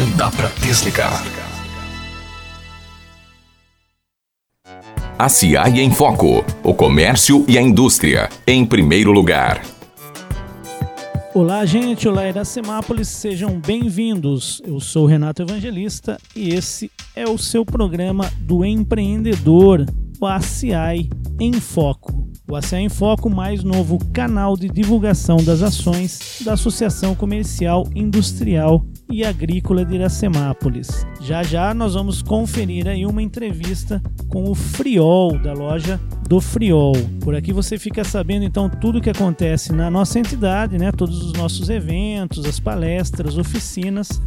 Não dá para desligar. A CIAI em Foco. O comércio e a indústria. Em primeiro lugar. Olá, gente. Olá, Iracemápolis. Sejam bem-vindos. Eu sou Renato Evangelista e esse é o seu programa do empreendedor, o ACI em Foco. O ACI em Foco, mais novo canal de divulgação das ações da Associação Comercial Industrial e Agrícola de Iracemápolis. Já já nós vamos conferir aí uma entrevista com o Friol da loja do Friol. Por aqui você fica sabendo então tudo o que acontece na nossa entidade, né? Todos os nossos eventos, as palestras, oficinas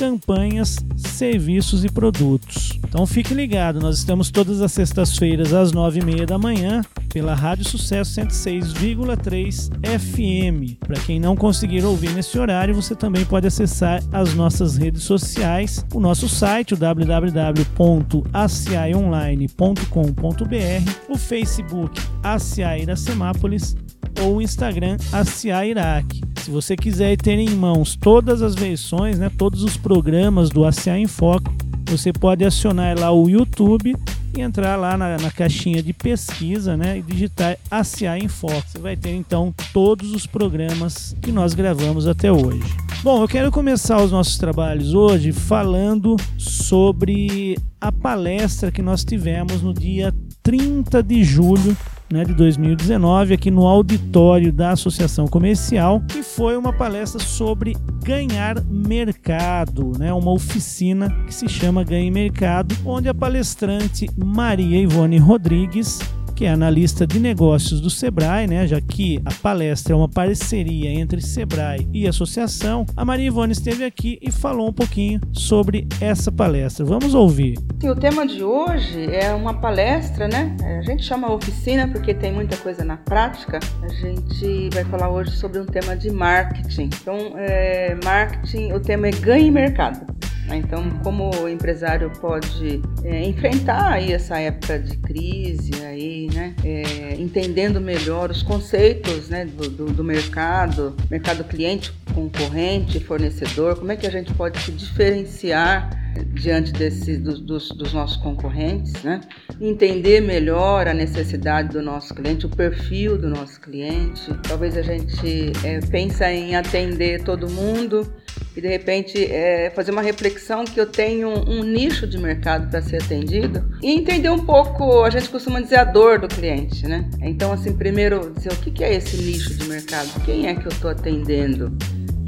campanhas, serviços e produtos. Então fique ligado, nós estamos todas as sextas-feiras às nove e meia da manhã pela Rádio Sucesso 106,3 FM. Para quem não conseguir ouvir nesse horário, você também pode acessar as nossas redes sociais, o nosso site, o www.acionline.com.br, o Facebook ACA Iracemápolis ou o Instagram ACA Iraque. Se você quiser ter em mãos todas as versões, né, todos os programas do ACA em Foco, você pode acionar lá o YouTube e entrar lá na, na, caixinha de pesquisa né, e digitar ACA em Foco. Você vai ter então todos os programas que nós gravamos até hoje. Bom, eu quero começar os nossos trabalhos hoje falando sobre a palestra que nós tivemos no dia 30 de julho né, de 2019 aqui no auditório da Associação Comercial, que foi uma palestra sobre ganhar mercado, né, uma oficina que se chama Ganhe Mercado, onde a palestrante Maria Ivone Rodrigues que é analista de negócios do Sebrae, né? Já que a palestra é uma parceria entre Sebrae e associação, a Maria Ivone esteve aqui e falou um pouquinho sobre essa palestra. Vamos ouvir. Sim, o tema de hoje é uma palestra, né? A gente chama oficina porque tem muita coisa na prática. A gente vai falar hoje sobre um tema de marketing. Então, é, marketing, o tema é ganhe mercado. Né? Então, como o empresário pode é, enfrentar aí essa época de crise, aí, né? É, entendendo melhor os conceitos né, do, do, do mercado, mercado cliente, concorrente, fornecedor, como é que a gente pode se diferenciar diante desse, dos, dos, dos, nossos concorrentes, né? entender melhor a necessidade do nosso cliente, o perfil do nosso cliente. Talvez a gente é, em atender todo mundo e de repente é, fazer uma reflexão que eu tenho um, um nicho de mercado para ser atendido e entender um pouco, a gente costuma dizer a dor do cliente, né? Então, assim, primeiro dizer o que, é esse nicho de mercado, quem é que eu estou atendendo?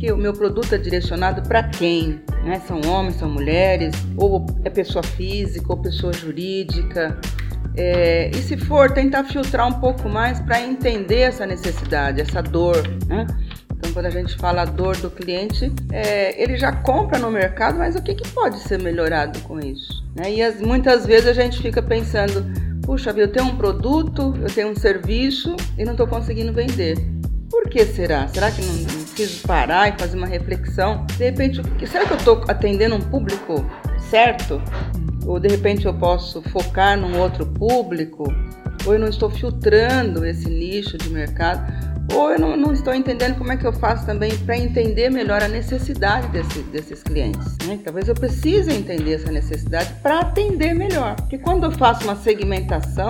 que o meu produto é direcionado para quem? Né? São homens, são mulheres, ou é pessoa física, ou pessoa jurídica. É, e se for, tentar filtrar um pouco mais para entender essa necessidade, essa dor. Né? Quando a gente fala dor do cliente, é, ele já compra no mercado, mas o que, que pode ser melhorado com isso? Né? E as, muitas vezes a gente fica pensando: puxa, eu tenho um produto, eu tenho um serviço e não estou conseguindo vender. Por que será? Será que não, não preciso parar e fazer uma reflexão? De repente, será que eu estou atendendo um público certo? Ou de repente eu posso focar num outro público? Ou eu não estou filtrando esse nicho de mercado? Ou eu não, não estou entendendo como é que eu faço também para entender melhor a necessidade desse, desses clientes? Né? Talvez eu precise entender essa necessidade para atender melhor. Porque quando eu faço uma segmentação,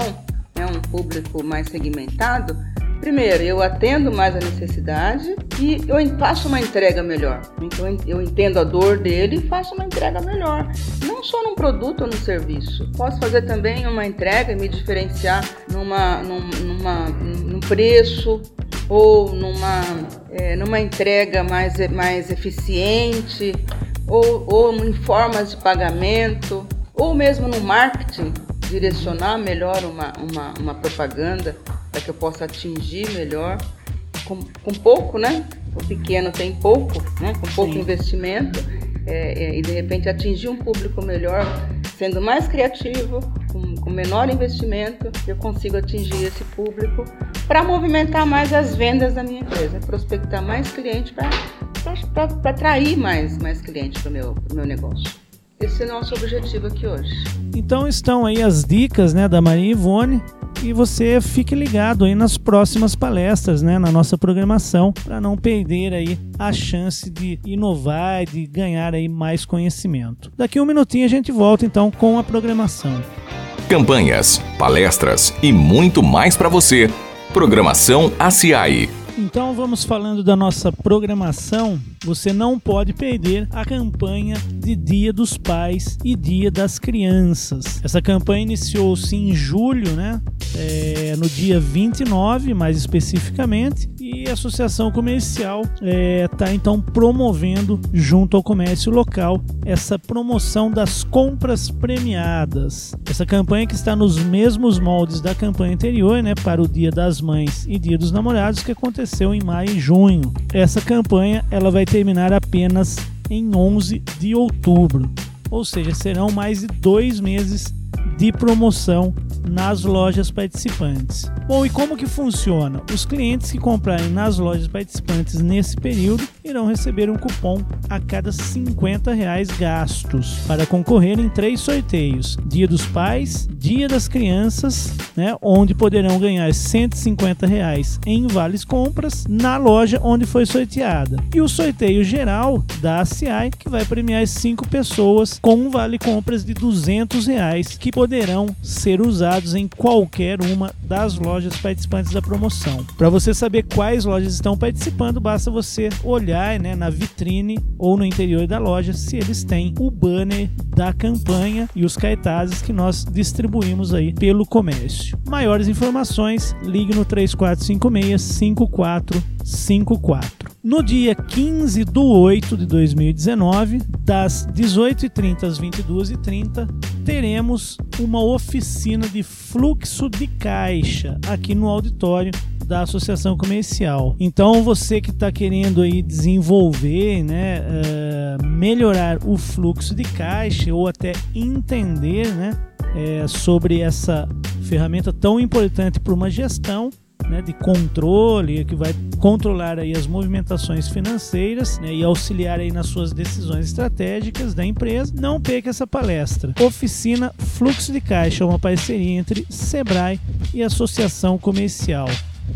né, um público mais segmentado, Primeiro, eu atendo mais a necessidade e eu faço uma entrega melhor. Então, eu entendo a dor dele e faço uma entrega melhor. Não só num produto ou no serviço. Posso fazer também uma entrega e me diferenciar numa, numa, num preço ou numa, é, numa entrega mais, mais eficiente ou, ou em formas de pagamento ou mesmo no marketing direcionar melhor uma, uma, uma propaganda para que eu possa atingir melhor, com, com pouco, né? O pequeno tem pouco, né? Com pouco Sim. investimento é, é, e de repente atingir um público melhor, sendo mais criativo, com, com menor investimento, eu consigo atingir esse público para movimentar mais as vendas da minha empresa, prospectar mais clientes para atrair mais, mais clientes para o meu, meu negócio. Esse é o nosso objetivo aqui hoje. Então estão aí as dicas né, da Maria Ivone e você fique ligado aí nas próximas palestras, né, na nossa programação, para não perder aí a chance de inovar, de ganhar aí mais conhecimento. Daqui um minutinho a gente volta então com a programação. Campanhas, palestras e muito mais para você. Programação ACI. Então vamos falando da nossa programação. Você não pode perder a campanha de Dia dos Pais e Dia das Crianças. Essa campanha iniciou-se em julho, né? É, no dia 29, mais especificamente, e a Associação Comercial está é, tá, então promovendo, junto ao comércio local, essa promoção das compras premiadas. Essa campanha que está nos mesmos moldes da campanha anterior, né, para o Dia das Mães e Dia dos Namorados, que aconteceu em maio e junho. Essa campanha ela vai terminar apenas em 11 de outubro, ou seja, serão mais de dois meses de promoção nas lojas participantes. Bom, e como que funciona? Os clientes que comprarem nas lojas participantes nesse período irão receber um cupom a cada 50 reais gastos para concorrer em três sorteios: Dia dos Pais, Dia das Crianças, né, onde poderão ganhar 150 reais em vales compras na loja onde foi sorteada, e o sorteio geral da ACI que vai premiar cinco pessoas com um vale compras de 200 reais que poderão ser usados em qualquer uma das lojas participantes da promoção. Para você saber quais lojas estão participando, basta você olhar né, na vitrine ou no interior da loja se eles têm o banner da campanha e os cartazes que nós distribuímos aí pelo comércio. Maiores informações, ligue no 3456 5454. No dia 15 de 8 de 2019, das 18h30 às 22h30, teremos uma oficina de fluxo de caixa aqui no auditório da associação comercial. Então você que está querendo aí desenvolver, né, uh, melhorar o fluxo de caixa ou até entender, né, é, sobre essa ferramenta tão importante para uma gestão, né, de controle, que vai controlar aí as movimentações financeiras né, e auxiliar aí nas suas decisões estratégicas da empresa, não perca essa palestra. Oficina Fluxo de Caixa, uma parceria entre Sebrae e Associação Comercial.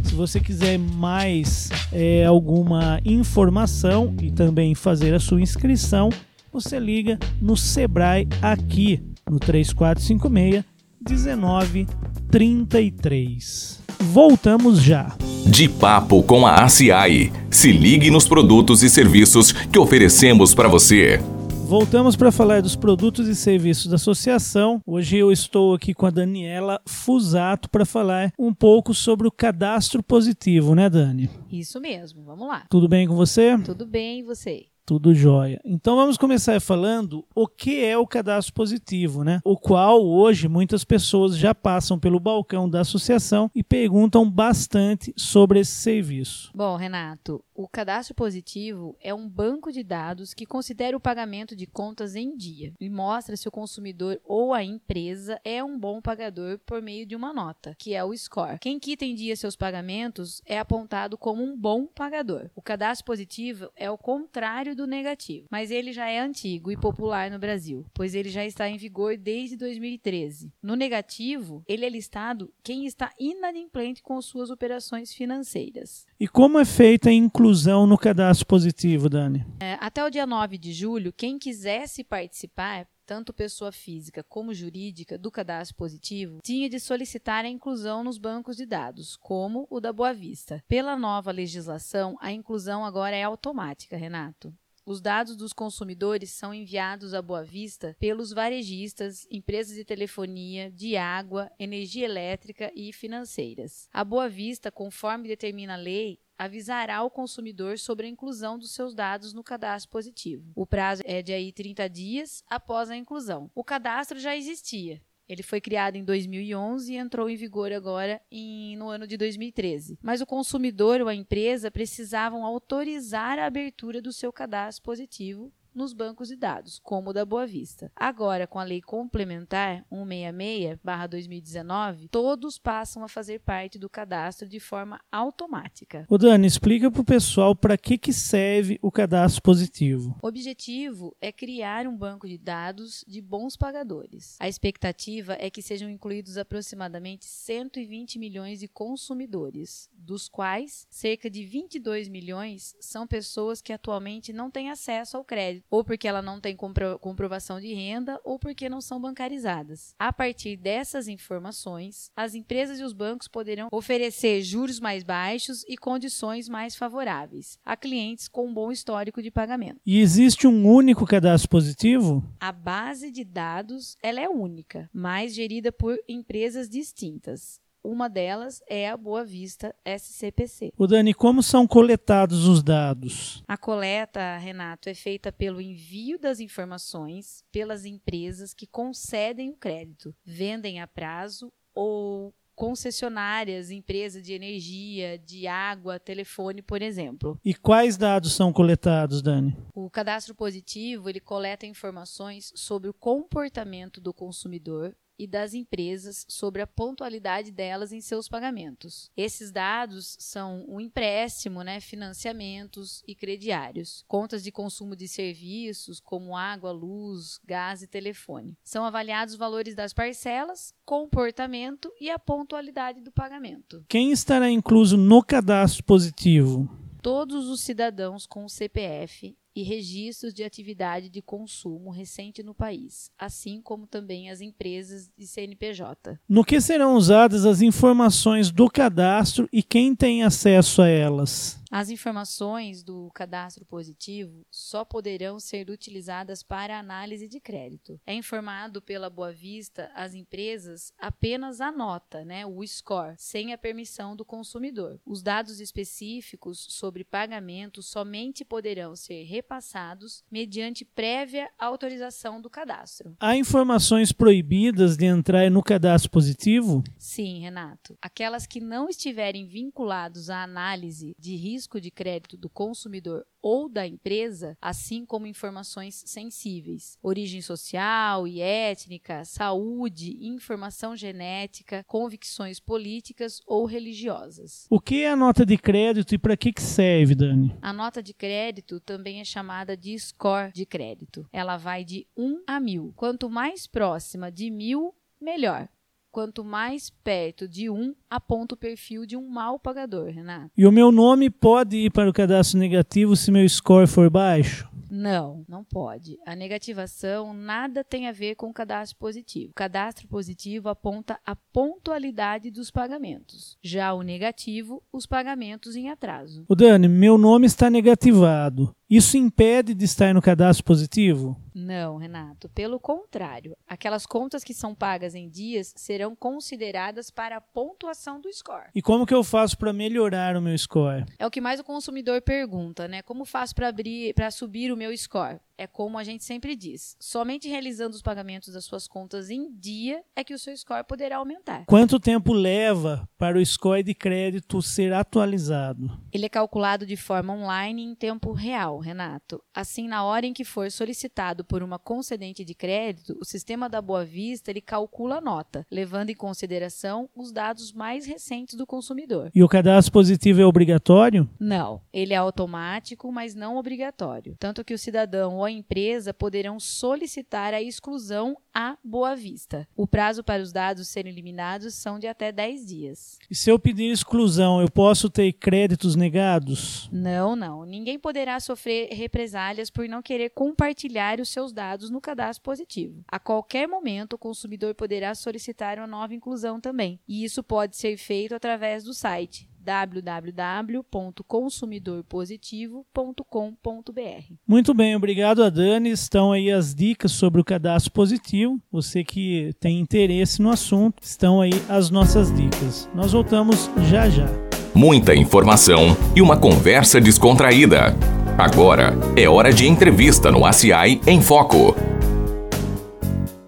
Se você quiser mais é, alguma informação e também fazer a sua inscrição, você liga no Sebrae aqui no 3456 1933. Voltamos já. De papo com a ACI. Se ligue nos produtos e serviços que oferecemos para você. Voltamos para falar dos produtos e serviços da associação. Hoje eu estou aqui com a Daniela Fusato para falar um pouco sobre o cadastro positivo, né, Dani? Isso mesmo, vamos lá. Tudo bem com você? Tudo bem, e você? Tudo jóia. Então vamos começar falando o que é o cadastro positivo, né? O qual hoje muitas pessoas já passam pelo balcão da associação e perguntam bastante sobre esse serviço. Bom, Renato, o cadastro positivo é um banco de dados que considera o pagamento de contas em dia e mostra se o consumidor ou a empresa é um bom pagador por meio de uma nota, que é o score. Quem quita em dia seus pagamentos é apontado como um bom pagador. O cadastro positivo é o contrário do negativo, mas ele já é antigo e popular no Brasil, pois ele já está em vigor desde 2013. No negativo, ele é listado quem está inadimplente com suas operações financeiras. E como é feita a inclusão no cadastro positivo, Dani? É, até o dia 9 de julho, quem quisesse participar tanto pessoa física como jurídica, do cadastro positivo, tinha de solicitar a inclusão nos bancos de dados, como o da Boa Vista. Pela nova legislação, a inclusão agora é automática, Renato. Os dados dos consumidores são enviados à Boa Vista pelos varejistas, empresas de telefonia, de água, energia elétrica e financeiras. A Boa Vista, conforme determina a lei, avisará o consumidor sobre a inclusão dos seus dados no cadastro positivo. O prazo é de aí 30 dias após a inclusão. O cadastro já existia, ele foi criado em 2011 e entrou em vigor agora em, no ano de 2013. Mas o consumidor ou a empresa precisavam autorizar a abertura do seu cadastro positivo nos bancos de dados, como o da Boa Vista. Agora, com a Lei Complementar 166/2019, todos passam a fazer parte do cadastro de forma automática. Ô Dani, explica para o pessoal para que, que serve o cadastro positivo. O objetivo é criar um banco de dados de bons pagadores. A expectativa é que sejam incluídos aproximadamente 120 milhões de consumidores, dos quais cerca de 22 milhões são pessoas que atualmente não têm acesso ao crédito, ou porque ela não tem compro comprovação de renda, ou porque não são bancarizadas. A partir dessas informações, as empresas e os bancos poderão oferecer juros mais baixos e condições mais favoráveis a clientes com um bom histórico de pagamento. E existe um único cadastro positivo? A base de dados ela é única, mas gerida por empresas distintas. Uma delas é a Boa Vista SCPC. O Dani, como são coletados os dados? A coleta, Renato, é feita pelo envio das informações pelas empresas que concedem o crédito, vendem a prazo ou concessionárias, empresas de energia, de água, telefone, por exemplo. E quais dados são coletados, Dani? O cadastro positivo, ele coleta informações sobre o comportamento do consumidor e das empresas sobre a pontualidade delas em seus pagamentos. Esses dados são o empréstimo, né, financiamentos e crediários, contas de consumo de serviços como água, luz, gás e telefone. São avaliados os valores das parcelas, comportamento e a pontualidade do pagamento. Quem estará incluso no cadastro positivo? Todos os cidadãos com CPF e registros de atividade de consumo recente no país, assim como também as empresas de CNPJ. No que serão usadas as informações do cadastro e quem tem acesso a elas? As informações do cadastro positivo só poderão ser utilizadas para análise de crédito. É informado pela Boa Vista as empresas apenas a nota, né, o score, sem a permissão do consumidor. Os dados específicos sobre pagamento somente poderão ser repassados mediante prévia autorização do cadastro. Há informações proibidas de entrar no cadastro positivo? Sim, Renato. Aquelas que não estiverem vinculados à análise de risco risco de crédito do consumidor ou da empresa, assim como informações sensíveis, origem social e étnica, saúde, informação genética, convicções políticas ou religiosas. O que é a nota de crédito e para que, que serve, Dani? A nota de crédito também é chamada de score de crédito. Ela vai de 1 a 1000. Quanto mais próxima de 1000, melhor quanto mais perto de um, aponta o perfil de um mau pagador, Renato. E o meu nome pode ir para o cadastro negativo se meu score for baixo? Não, não pode. A negativação nada tem a ver com o cadastro positivo. O cadastro positivo aponta a pontualidade dos pagamentos. Já o negativo, os pagamentos em atraso. O Dani, meu nome está negativado. Isso impede de estar no cadastro positivo? Não, Renato. Pelo contrário, aquelas contas que são pagas em dias serão consideradas para a pontuação do score. E como que eu faço para melhorar o meu score? É o que mais o consumidor pergunta, né? Como faço para abrir, para subir o meu score? É como a gente sempre diz: somente realizando os pagamentos das suas contas em dia é que o seu score poderá aumentar. Quanto tempo leva para o score de crédito ser atualizado? Ele é calculado de forma online em tempo real, Renato. Assim, na hora em que for solicitado por uma concedente de crédito, o sistema da Boa Vista ele calcula a nota, levando em consideração os dados mais recentes do consumidor. E o cadastro positivo é obrigatório? Não, ele é automático, mas não obrigatório. Tanto que o cidadão a empresa poderão solicitar a exclusão à Boa Vista. O prazo para os dados serem eliminados são de até 10 dias. E se eu pedir exclusão, eu posso ter créditos negados? Não, não. Ninguém poderá sofrer represálias por não querer compartilhar os seus dados no cadastro positivo. A qualquer momento, o consumidor poderá solicitar uma nova inclusão também. E isso pode ser feito através do site www.consumidorpositivo.com.br. Muito bem, obrigado a Dani. Estão aí as dicas sobre o cadastro positivo. Você que tem interesse no assunto, estão aí as nossas dicas. Nós voltamos já já. Muita informação e uma conversa descontraída. Agora é hora de entrevista no ACI em Foco.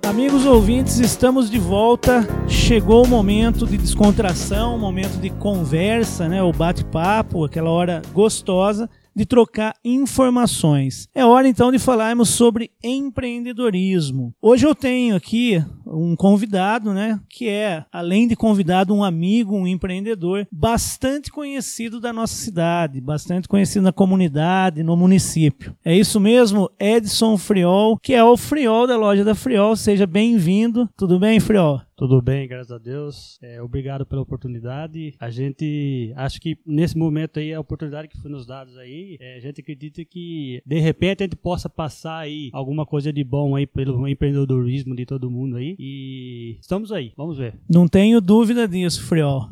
Amigos ouvintes, estamos de volta. Chegou o momento de descontração, o momento de conversa, né? O bate-papo, aquela hora gostosa de trocar informações. É hora então de falarmos sobre empreendedorismo. Hoje eu tenho aqui um convidado, né, que é, além de convidado, um amigo, um empreendedor bastante conhecido da nossa cidade, bastante conhecido na comunidade, no município. É isso mesmo, Edson Friol, que é o Friol da loja da Friol. Seja bem-vindo. Tudo bem, Friol? Tudo bem, graças a Deus. É, obrigado pela oportunidade. A gente acho que nesse momento aí a oportunidade que foi nos dada aí, é, a gente acredita que de repente a gente possa passar aí alguma coisa de bom aí pelo empreendedorismo de todo mundo aí. E estamos aí, vamos ver. Não tenho dúvida disso, Friol.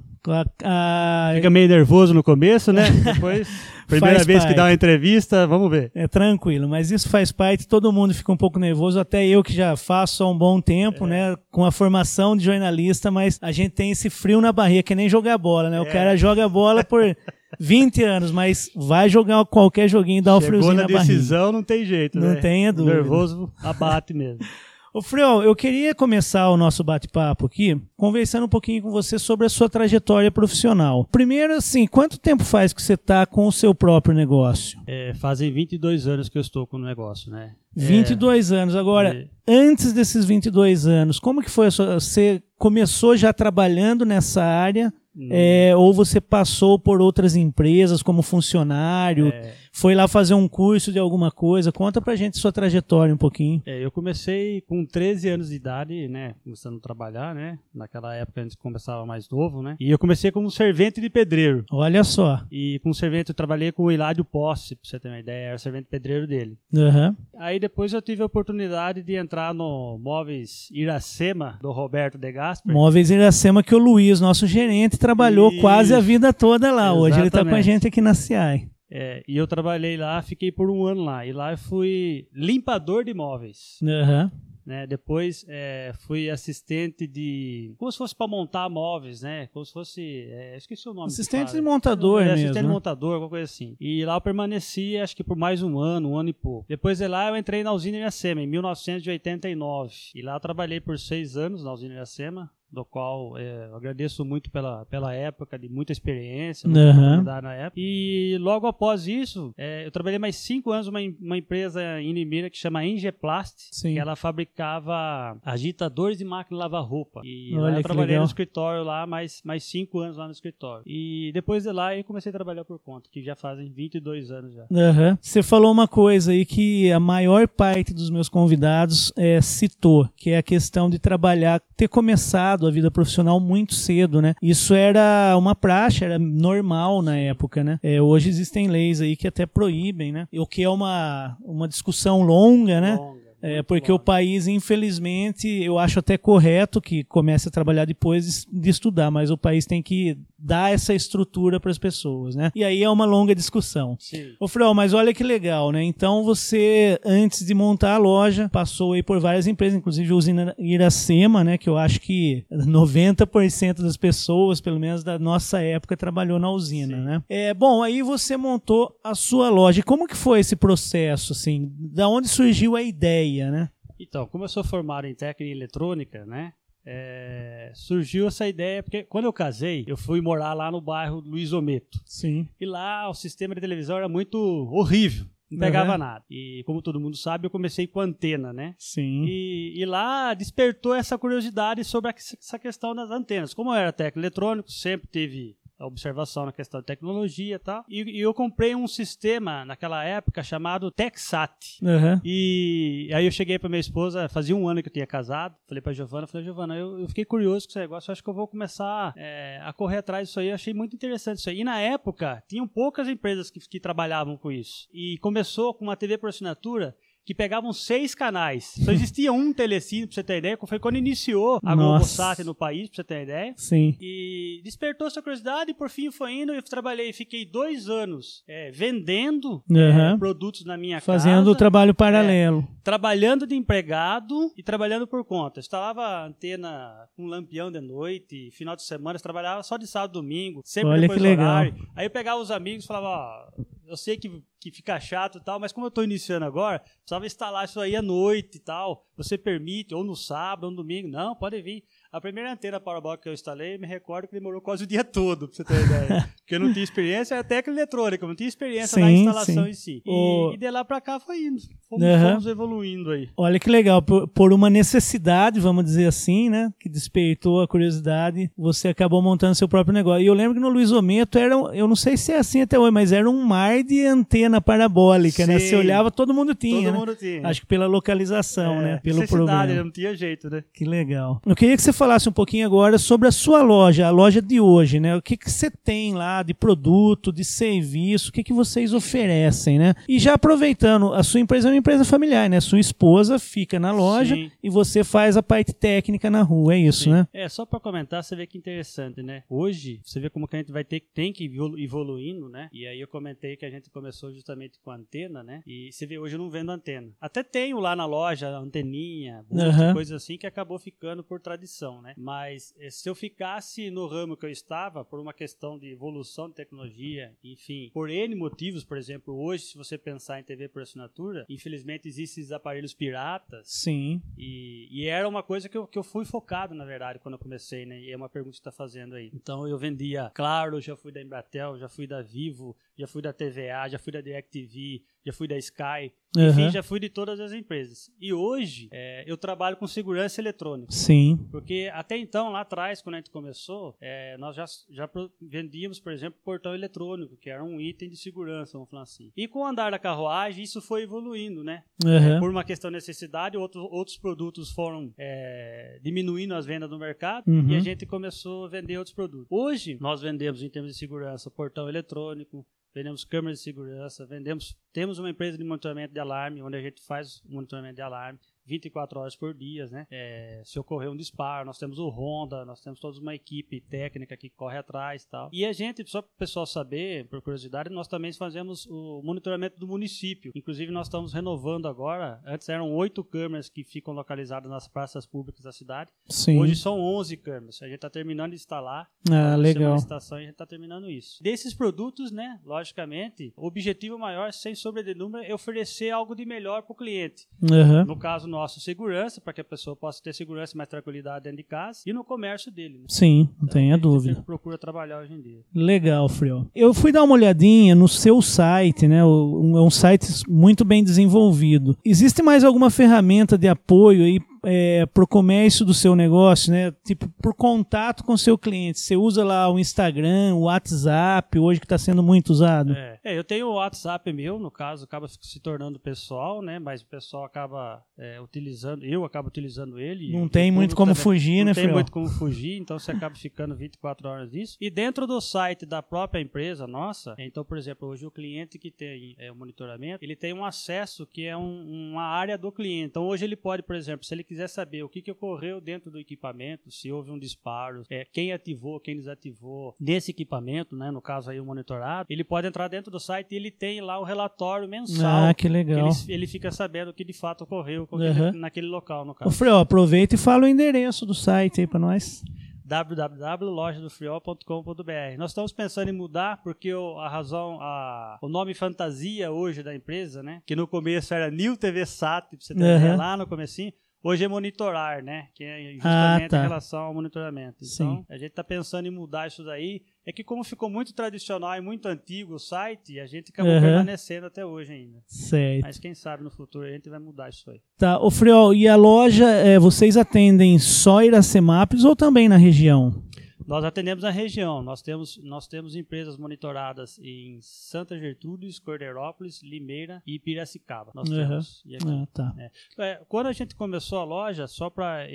A... Fica meio nervoso no começo, né? Depois, primeira vez parte. que dá uma entrevista, vamos ver. É tranquilo, mas isso faz parte, todo mundo fica um pouco nervoso, até eu que já faço há um bom tempo, é. né? Com a formação de jornalista, mas a gente tem esse frio na barriga, que nem jogar bola, né? O é. cara joga bola por 20 anos, mas vai jogar qualquer joguinho e dá um Chegou friozinho na, na decisão, não tem jeito, não né? Não tenha dúvida. Nervoso abate mesmo. Ô Friol, eu queria começar o nosso bate-papo aqui conversando um pouquinho com você sobre a sua trajetória profissional. Primeiro, assim, quanto tempo faz que você está com o seu próprio negócio? É, fazem 22 anos que eu estou com o negócio, né? 22 é, anos. Agora, é... antes desses 22 anos, como que foi a sua... Você começou já trabalhando nessa área Hum. É, ou você passou por outras empresas como funcionário, é. Foi lá fazer um curso de alguma coisa. Conta pra gente sua trajetória um pouquinho. É, eu comecei com 13 anos de idade, né? Começando a trabalhar, né? Naquela época a gente começava mais novo, né? E eu comecei como servente de pedreiro. Olha só. E com servente eu trabalhei com o Hilário Posse, pra você ter uma ideia, era o servente pedreiro dele. Uhum. Aí depois eu tive a oportunidade de entrar no Móveis Iracema, do Roberto De Gasper. Móveis Iracema que o Luiz, nosso gerente, trabalhou e... quase a vida toda lá. Exatamente. Hoje ele está com a gente aqui na CI. É, e eu trabalhei lá, fiquei por um ano lá. E lá eu fui limpador de móveis. Uhum. Né? Depois é, fui assistente de. Como se fosse para montar móveis, né? Como se fosse. É, esqueci o nome. Assistente de montador, é, Assistente de né? montador, alguma coisa assim. E lá eu permaneci, acho que por mais um ano, um ano e pouco. Depois de lá eu entrei na usina Iracema, em 1989. E lá eu trabalhei por seis anos na usina Iracema do qual é, eu agradeço muito pela, pela época, de muita experiência uhum. na época. E logo após isso, é, eu trabalhei mais cinco anos numa, uma empresa em Limeira que chama Engeplast, Sim. que ela fabricava agitadores de máquina de lavar roupa. E Olha, eu trabalhei legal. no escritório lá, mais, mais cinco anos lá no escritório. E depois de lá eu comecei a trabalhar por conta, que já fazem 22 anos já. Uhum. Você falou uma coisa aí que a maior parte dos meus convidados é, citou, que é a questão de trabalhar, ter começado a vida profissional muito cedo, né? Isso era uma praxe, era normal na época, né? É, hoje existem leis aí que até proíbem, né? O que é uma, uma discussão longa, né? Longa. É, porque o país, infelizmente, eu acho até correto que comece a trabalhar depois de estudar, mas o país tem que dar essa estrutura para as pessoas, né? E aí é uma longa discussão. Sim. Ô, Frel, mas olha que legal, né? Então você, antes de montar a loja, passou aí por várias empresas, inclusive a usina Iracema, né? Que eu acho que 90% das pessoas, pelo menos da nossa época, trabalhou na usina, Sim. né? É, bom, aí você montou a sua loja. Como que foi esse processo, assim? Da onde surgiu a ideia, né? Então, como eu sou formado em técnica eletrônica, né? É, surgiu essa ideia, porque quando eu casei, eu fui morar lá no bairro Luiz Ometo. Sim. E lá o sistema de televisão era muito horrível. Não pegava uhum. nada. E como todo mundo sabe, eu comecei com antena, né? Sim. E, e lá despertou essa curiosidade sobre essa questão das antenas. Como eu era técnico eletrônico, sempre teve observação na questão de tecnologia e tal. E, e, eu comprei um sistema naquela época chamado Texat. Uhum. E aí eu cheguei para minha esposa, fazia um ano que eu tinha casado, falei para Giovana, falei, Giovana, eu, eu, fiquei curioso com esse negócio, acho que eu vou começar é, a correr atrás disso aí, eu achei muito interessante isso aí. E na época, tinham poucas empresas que, que trabalhavam com isso. E começou com uma TV por assinatura que pegavam seis canais. Só existia um telecine, pra você ter ideia, foi quando iniciou a Globosat no país, pra você ter ideia. Sim. E despertou essa curiosidade e por fim foi indo. Eu trabalhei, fiquei dois anos é, vendendo uhum. é, produtos na minha Fazendo casa. Fazendo o trabalho paralelo. É, trabalhando de empregado e trabalhando por conta. instalava antena com lampião de noite, final de semana, trabalhava só de sábado e domingo, sempre Olha depois que legal. horário. Aí eu pegava os amigos e falava, ó, eu sei que, que fica chato e tal, mas como eu estou iniciando agora, precisava instalar isso aí à noite e tal. Você permite, ou no sábado, ou no domingo. Não, pode vir. A primeira antena parabólica que eu instalei, me recordo que demorou quase o dia todo, pra você ter ideia. Porque eu não tinha experiência, era técnica eletrônica, eu não tinha experiência Sim, na instalação sim. em si. E, O- e de lá pra cá foi indo. Fomos, Aham. fomos evoluindo aí. Olha que legal, por, por uma necessidade, vamos dizer assim, né? Que despertou a curiosidade, você acabou montando seu próprio negócio. E eu lembro que no Luizometo era, um- eu não sei se é assim até hoje, mas era um mar de antena parabólica, né? Sim. Você olhava, todo mundo tinha. Todo né? mundo tinha. Acho que pela localização, É, né? Pelo necessidade, programa. não tinha jeito, né? Que legal. Eu queria que você falasse um pouquinho agora sobre a sua loja, a loja de hoje, né? O que, que você tem lá de produto, de serviço, o que, que vocês oferecem, né? E já aproveitando, a sua empresa é uma empresa familiar, né? Sua esposa fica na loja Sim. e você faz a parte técnica na rua, é isso, Sim. né? É, só pra comentar, você vê que interessante, né? Hoje, você vê como que a gente vai ter tem que ir evolu- evoluindo, né? E aí eu comentei que a gente começou justamente com antena, né? E você vê, hoje eu não vendo antena. Até tenho lá na loja anteninha, boost, Aham. coisa assim, que acabou ficando por tradição, né? Mas eh, se eu ficasse no ramo que eu estava, por uma questão de evolução de tecnologia, enfim, por N motivos, por exemplo, hoje, se você pensar em TV por assinatura, infelizmente existem esses aparelhos piratas, Sim. e, e era uma coisa que eu, que eu fui focado, na verdade, quando eu comecei, né? E é uma pergunta que você está fazendo aí. Então eu vendia Claro, já fui da Embratel, já fui da Vivo, já fui da TVA, já fui da DirecTV, já fui da Sky. Enfim, Aham. já fui de todas as empresas. E hoje é, eu trabalho com segurança eletrônica. Sim. Porque até então, lá atrás, quando a gente começou, é, nós já, já vendíamos, por exemplo, portão eletrônico, que era um item de segurança, vamos falar assim. E com o andar da carruagem, isso foi evoluindo, né? Aham. Por uma questão de necessidade, outros, outros produtos foram é, diminuindo as vendas no mercado Uhum. e a gente começou a vender outros produtos. Hoje, nós vendemos, em termos de segurança, portão eletrônico, vendemos câmeras de segurança, vendemos, temos uma empresa de monitoramento de alarme, onde a gente faz monitoramento de alarme. 24 horas por dia, né? É, se ocorrer um disparo, nós temos o Honda, nós temos toda uma equipe técnica que corre atrás e tal. E a gente, só para o pessoal saber, por curiosidade, nós também fazemos o monitoramento do município. Inclusive, nós estamos renovando agora. Antes eram oito câmeras que ficam localizadas nas praças públicas da cidade. Sim. Hoje são 11 câmeras. A gente está terminando de instalar. Ah, legal. Estação e a gente está terminando isso. Desses produtos, né? Logicamente, o objetivo maior, sem sombra de número, é oferecer algo de melhor para o cliente. Aham. No caso nosso, segurança, para que a pessoa possa ter segurança e mais tranquilidade dentro de casa. E no comércio dele. Né? Sim, não tenha É o que a gente dúvida. procura trabalhar hoje em dia. Legal, Frio. Eu fui dar uma olhadinha no seu site, né? o- um- É um site muito bem desenvolvido. Existe mais alguma ferramenta de apoio aí é, para o comércio do seu negócio, né? Tipo, por contato com o seu cliente. Você usa lá o Instagram, o WhatsApp, hoje que está sendo muito usado. É, é, eu tenho o WhatsApp meu, no caso, acaba se tornando pessoal, né? Mas o pessoal acaba é, utilizando, eu acabo utilizando ele. Não tem muito como também. fugir, não né, tem Frio? muito como fugir, então você acaba ficando 24 horas disso. E dentro do site da própria empresa nossa, então, por exemplo, hoje o cliente que tem é, o monitoramento, ele tem um acesso que é um- uma área do cliente. Então, hoje ele pode, por exemplo, se ele quiser saber o que, que ocorreu dentro do equipamento, se houve um disparo, é, quem ativou, quem desativou nesse equipamento, né, no caso aí o monitorado, ele pode entrar dentro do site e ele tem lá o relatório mensal. Ah, que legal. Ele, ele fica sabendo o que de fato ocorreu aquele- naquele local, no Ô, caso. Frio, aproveita e fala o endereço do site aí para nós. www.lojadofriol.com.br. Nós estamos pensando em mudar porque o- a razão, a- o nome fantasia hoje da empresa, né? Que no começo era New TV Sat, pra você ter ideia, lá no comecinho. Hoje é monitorar, né? Que é justamente Ah, tá. em relação ao monitoramento. Então, Sim. a gente está pensando em mudar isso daí. É que como ficou muito tradicional e muito antigo o site, a gente acabou Aham. permanecendo até hoje ainda. Certo. Mas quem sabe no futuro a gente vai mudar isso aí. Tá, ô Friol, e a loja, é, vocês atendem só Iracemápolis ou também na região? Nós atendemos a região. Nós temos, nós temos empresas monitoradas em Santa Gertrudes, Cordeirópolis, Limeira e Piracicaba. Nós Aham. temos. Ah, tá. É, quando a gente começou a loja, só para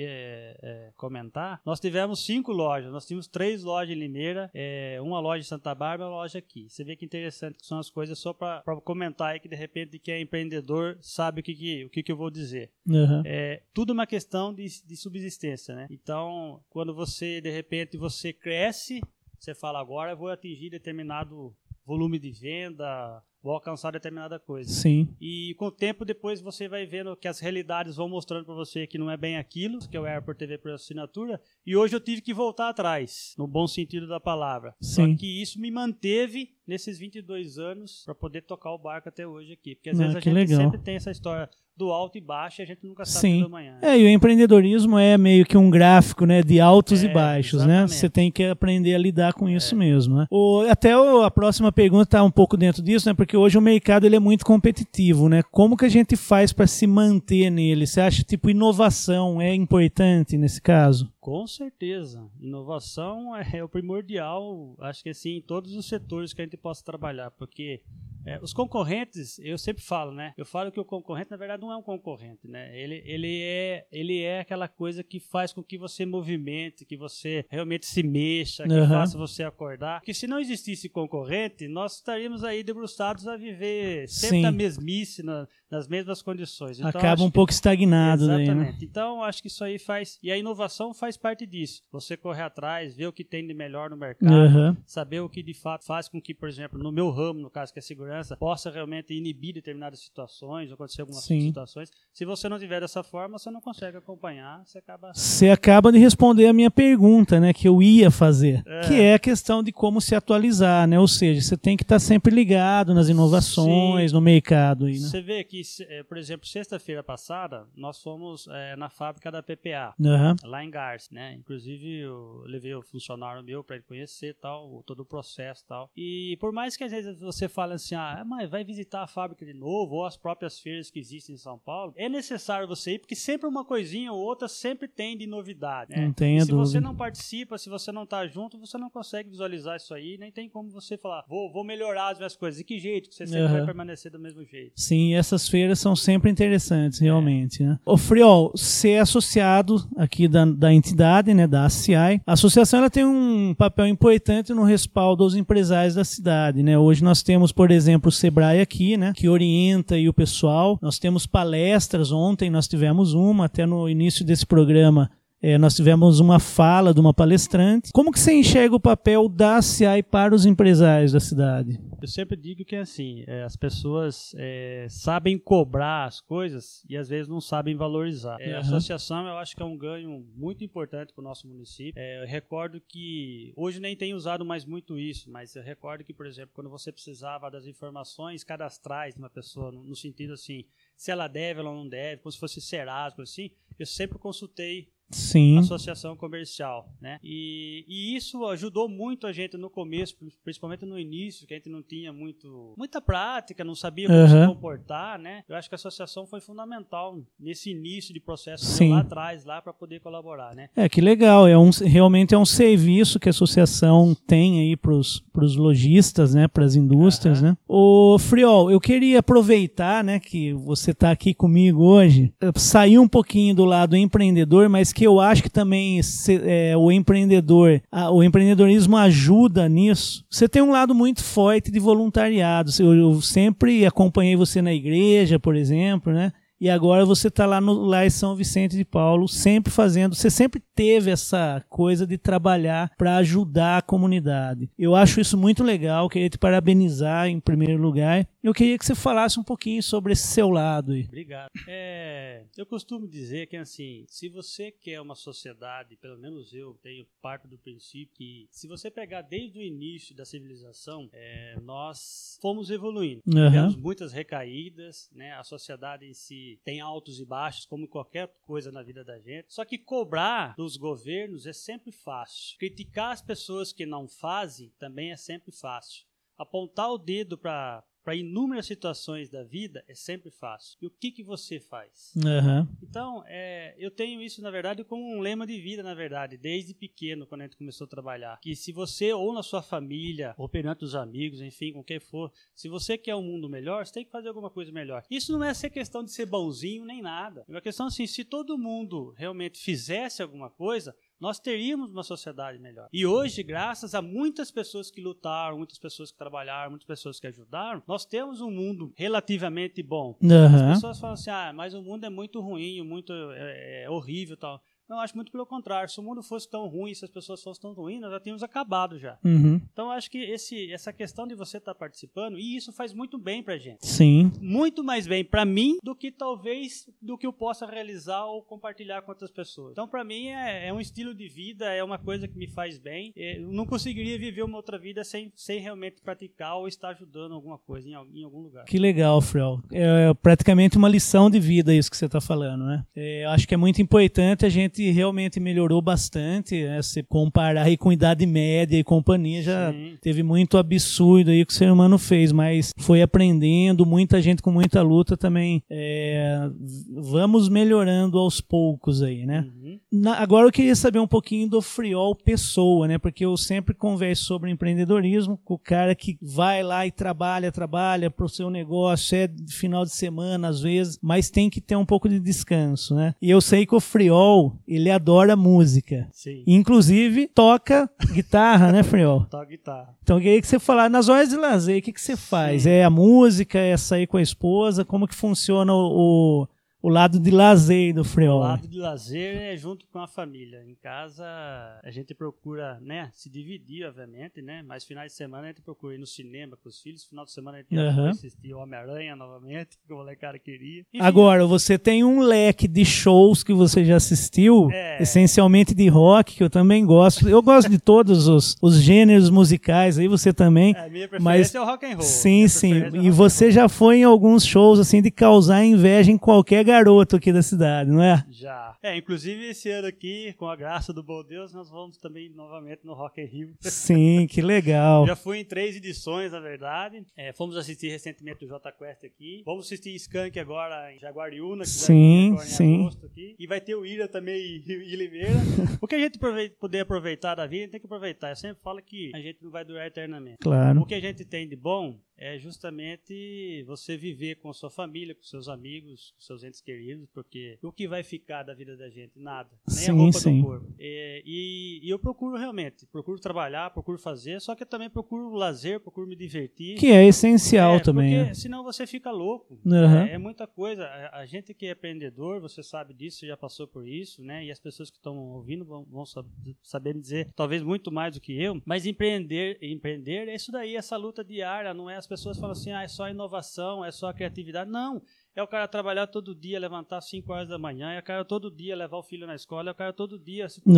comentar, nós tivemos cinco lojas. Nós tínhamos três lojas em Limeira, é, uma loja em Santa Bárbara e uma loja aqui. Você vê que interessante que são as coisas só para comentar aí que de repente quem é empreendedor sabe o que, que, o que, que eu vou dizer. Aham. É tudo uma questão de, de subsistência, né? Então, quando você, de repente, você cresce, você fala, agora vou atingir determinado volume de venda, vou alcançar determinada coisa. Sim. E com o tempo, depois você vai vendo que as realidades vão mostrando para você que não é bem aquilo, que eu era por TV por assinatura, e hoje eu tive que voltar atrás, no bom sentido da palavra. Sim. Só que isso me manteve nesses 22 anos para poder tocar o barco até hoje aqui. Porque às Ah, vezes a gente legal. sempre tem essa história do alto e baixo e a gente nunca sabe Sim. do amanhã. É, e o empreendedorismo é meio que um gráfico, né, de altos É, e baixos, né? exatamente. Você tem que aprender a lidar com isso mesmo, né? O, até o- a próxima pergunta está um pouco dentro disso, né? Porque hoje o mercado ele é muito competitivo, né? Como que a gente faz para se manter nele? Você acha tipo inovação é importante nesse caso? Com certeza. Inovação é, é o primordial, acho que assim, em todos os setores que a gente possa trabalhar, porque é, os concorrentes, eu sempre falo, né? Eu falo que o concorrente, na verdade, não é um concorrente, né? Ele, ele, é, ele é aquela coisa que faz com que você movimente, que você realmente se mexa, que Aham. faça você acordar. Porque se não existisse concorrente, nós estaríamos aí debruçados a viver sempre Sim. na mesmice, na- nas mesmas condições. Então, Acaba um que- pouco estagnado daí, né? Exatamente. Então, acho que isso aí faz. E a inovação faz parte disso. Você correr atrás, ver o que tem de melhor no mercado, Aham. saber o que de fato faz com que, por exemplo, no meu ramo, no caso que é segurança, possa realmente inibir determinadas situações, ou acontecer algumas Sim. situações. Se você não tiver dessa forma, você não consegue acompanhar, você acaba. Você acaba de responder a minha pergunta, né, que eu ia fazer, É. que é a questão de como se atualizar, né? Ou seja, você tem que estar sempre ligado nas inovações no mercado aí, né? Você vê que, eh, por exemplo, sexta-feira passada, nós fomos eh, na fábrica da PPA. Aham. lá em Garça, né? Inclusive eu levei o funcionário meu para ele conhecer tal, todo o processo tal. E por mais que às vezes você fale assim, ah, mas vai visitar a fábrica de novo ou as próprias feiras que existem em São Paulo, é necessário você ir porque sempre uma coisinha ou outra sempre tem de novidade. Né? Não E se você dúvida. não participa, se você não tá junto, você não consegue visualizar isso aí, nem tem como você falar, vou, vou melhorar as minhas coisas. De que jeito? Que você sempre Aham. vai permanecer do mesmo jeito. Sim, essas feiras são sempre interessantes, realmente. Né? Ô, Friol, você é associado aqui da, da entidade, né, da ACI. A associação ela tem um papel importante no respaldo aos empresários da cidade. Né? Hoje nós temos, por exemplo, o Sebrae aqui, né, que orienta o pessoal. Nós temos palestras, ontem nós tivemos uma, até no início desse programa. Eh, nós tivemos uma fala de uma palestrante. Como que você enxerga o papel da ACI para os empresários da cidade? Eu sempre digo que assim, é, as pessoas é, sabem cobrar as coisas e às vezes não sabem valorizar. É, A associação eu acho que é um ganho muito importante para o nosso município. É, eu recordo que hoje nem tenho usado mais muito isso, mas eu recordo que, por exemplo, quando você precisava das informações cadastrais de uma pessoa, no, no sentido assim, se ela deve ou não deve, como se fosse Serasa, assim, eu sempre consultei Sim. associação comercial, né? E, e isso ajudou muito a gente no começo, principalmente no início, que a gente não tinha muito, muita prática, não sabia como Aham. se comportar, né? Eu acho que a associação foi fundamental nesse início de processo meu Sim. lá atrás, lá para poder colaborar, né? É que legal, é um, realmente é um serviço que a associação tem aí para os lojistas, né, para as indústrias, né. O Friol, eu queria aproveitar, né, que você está aqui comigo hoje, eh, sair um pouquinho do lado empreendedor, mas que eu acho que também se- é, o empreendedor, a- o empreendedorismo ajuda nisso. Você tem um lado muito forte de voluntariado. Eu, eu sempre acompanhei você na igreja, por exemplo, né. E agora você está lá no lá em São Vicente de Paulo, sempre fazendo. Você sempre teve essa coisa de trabalhar para ajudar a comunidade. Eu acho isso muito legal. Queria te parabenizar em primeiro lugar. Eu queria que você falasse um pouquinho sobre esse seu lado aí. Obrigado. É, eu costumo dizer que assim, se você quer uma sociedade, pelo menos eu tenho parte do princípio que se você pegar desde o início da civilização, é, nós fomos evoluindo. Aham. Tivemos muitas recaídas, né? A sociedade em si tem altos e baixos, como qualquer coisa na vida da gente. Só que cobrar dos governos é sempre fácil. Criticar as pessoas que não fazem também é sempre fácil. Apontar o dedo para para inúmeras situações da vida é sempre fácil. E o que que você faz? Aham. Então, é, eu tenho isso, na verdade, como um lema de vida, na verdade, desde pequeno, quando a gente começou a trabalhar. Que se você, ou na sua família, ou perante os amigos, enfim, com quem for, se você quer um mundo melhor, você tem que fazer alguma coisa melhor. Isso não é ser questão de ser bonzinho nem nada. É uma questão assim, se todo mundo realmente fizesse alguma coisa, nós teríamos uma sociedade melhor. E hoje, graças a muitas pessoas que lutaram, muitas pessoas que trabalharam, muitas pessoas que ajudaram, nós temos um mundo relativamente bom. As Aham. pessoas falam assim, ah, mas o mundo é muito ruim, muito é, é horrível e tal. Não, eu acho muito pelo contrário. Se o mundo fosse tão ruim, se as pessoas fossem tão ruins, nós já tínhamos acabado já. Uhum. Então, eu acho que esse, essa questão de você estar participando, e isso faz muito bem pra gente. Sim. Muito mais bem pra mim do que talvez do que eu possa realizar ou compartilhar com outras pessoas. Então, pra mim, é, é um estilo de vida, é uma coisa que me faz bem. É, Eu não conseguiria viver uma outra vida sem, sem realmente praticar ou estar ajudando alguma coisa em, em algum lugar. Que legal, Frel. É praticamente uma lição de vida isso que você está falando, né? É, eu acho que é muito importante, a gente realmente melhorou bastante, né? Se comparar aí com idade média e companhia, já Sim. teve muito absurdo aí que o ser humano fez, mas foi aprendendo, muita gente com muita luta também. é, vamos melhorando aos poucos aí, né? Uhum. Na- agora eu queria saber um pouquinho do Friol pessoa, né? Porque eu sempre converso sobre empreendedorismo com o cara que vai lá e trabalha, trabalha pro seu negócio, é final de semana às vezes, mas tem que ter um pouco de descanso, né? E eu sei que o Friol, ele adora música. Sim. Inclusive toca guitarra, né, Friol? Toca guitarra. Então eu queria que você falasse, nas horas de lazer, o que, que você faz? É a música, é sair com a esposa? Como que funciona o, o, lado de lazer do O Friol? lado de lazer é junto com a família. Em casa, a gente procura, né, se dividir, obviamente, né? Mas finais de semana a gente procura ir no cinema com os filhos. Final de semana a gente vai assistir Homem-Aranha novamente, que o molecada queria. Enfim, Agora, você tem um leque de shows que você já assistiu, É. essencialmente de rock, que eu também gosto. Eu gosto de todos os, os gêneros musicais, aí você também. a minha preferência Mas- é o rock and roll. Sim, sim. é E você já foi em alguns shows assim de causar inveja em qualquer garoto aqui da cidade, não é? Já. É, inclusive esse ano aqui, com a graça do bom Deus, nós vamos também novamente no Rock in Rio. Sim, que legal. Já fui em três edições, na verdade. É, fomos assistir recentemente o J Quest aqui. Vamos assistir Skank agora em Jaguariúna, que Sim, vai em sim. agosto aqui. E vai ter o Ira também em em Limeira. o que a gente puder aproveitar da vida, a gente tem que aproveitar. Eu sempre falo que a gente não vai durar eternamente. Claro. O que a gente tem de bom é justamente você viver com sua família, com seus amigos, com seus entes queridos, porque o que vai ficar da vida da gente? Nada. Nem Sim, a roupa sim. do corpo. É, e, e eu procuro realmente, procuro trabalhar, procuro fazer, só que eu também procuro lazer, procuro me divertir. Que é essencial É, também. Porque né? senão você fica louco. Aham. É, é muita coisa. A, a gente que é empreendedor, você sabe disso, você já passou por isso, né? E as pessoas que estão ouvindo vão, vão sab- saber me dizer, talvez muito mais do que eu. Mas empreender, empreender é isso daí, essa luta diária. Não é as pessoas falam assim, ah, é só inovação, é só criatividade. Não. É o cara trabalhar todo dia, levantar às 5 horas da manhã, é o cara todo dia levar o filho na escola, é o cara todo dia se com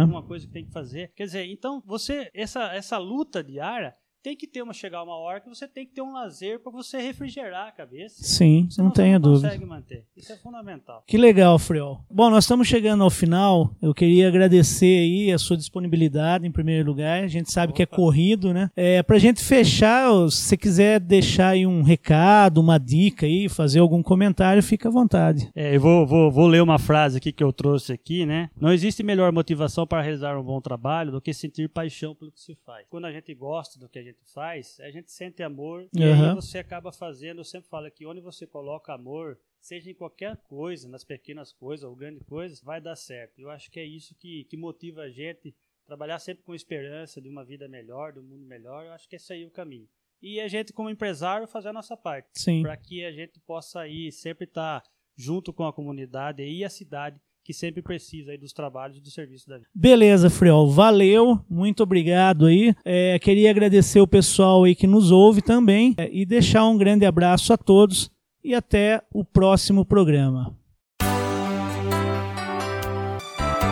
alguma coisa que tem que fazer. Quer dizer, então você, essa, essa luta diária, tem que ter uma chegar uma hora que você tem que ter um lazer para você refrigerar a cabeça. Sim, não tenha dúvida. consegue manter. Isso é fundamental. Que legal, Friol. Bom, nós estamos chegando ao final. Eu queria agradecer aí a sua disponibilidade em primeiro lugar. A gente sabe que é Opa. corrido, né? É, pra gente fechar, se você quiser deixar aí um recado, uma dica aí, fazer algum comentário, fica à vontade. É, eu vou, vou, vou ler uma frase aqui que eu trouxe aqui, né? Não existe melhor motivação para realizar um bom trabalho do que sentir paixão pelo que se faz. Quando a gente gosta do que a gente faz, a gente sente amor e aí você acaba fazendo. Eu sempre falo que onde você coloca amor, seja em qualquer coisa, nas pequenas coisas ou grandes coisas, vai dar certo. Eu acho que é isso que, que motiva a gente trabalhar sempre com esperança de uma vida melhor, de um mundo melhor. Eu acho que esse aí é o caminho. E a gente, como empresário, fazer a nossa parte para que a gente possa aí sempre estar junto com a comunidade e a cidade que sempre precisa aí dos trabalhos e do serviço da gente. Beleza, Friol. Valeu. Muito obrigado aí. É, queria agradecer o pessoal aí que nos ouve também é, e deixar um grande abraço a todos e até o próximo programa.